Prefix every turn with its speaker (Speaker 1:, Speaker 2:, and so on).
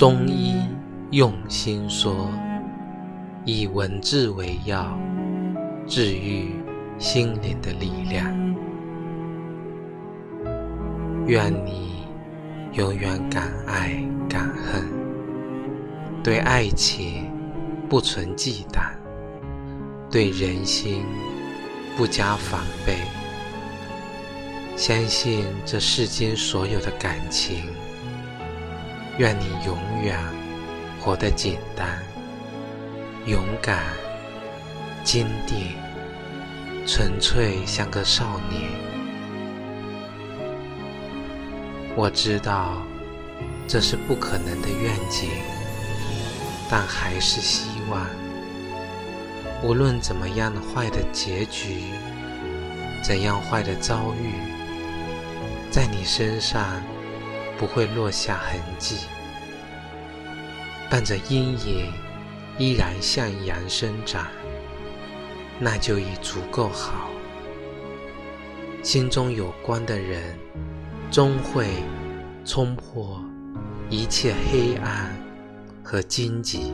Speaker 1: 中医用心说，以文字为药，治愈心灵的力量。愿你永远敢爱敢恨，对爱情不存忌惮，对人心不加防备，相信这世间所有的感情。愿你永远活得简单、勇敢、坚定、纯粹，像个少年。我知道这是不可能的愿景，但还是希望，无论怎么样坏的结局，怎样坏的遭遇，在你身上。不会落下痕迹，伴着阴影依然向阳生长，那就已足够好。心中有光的人，终会冲破一切黑暗和荆棘。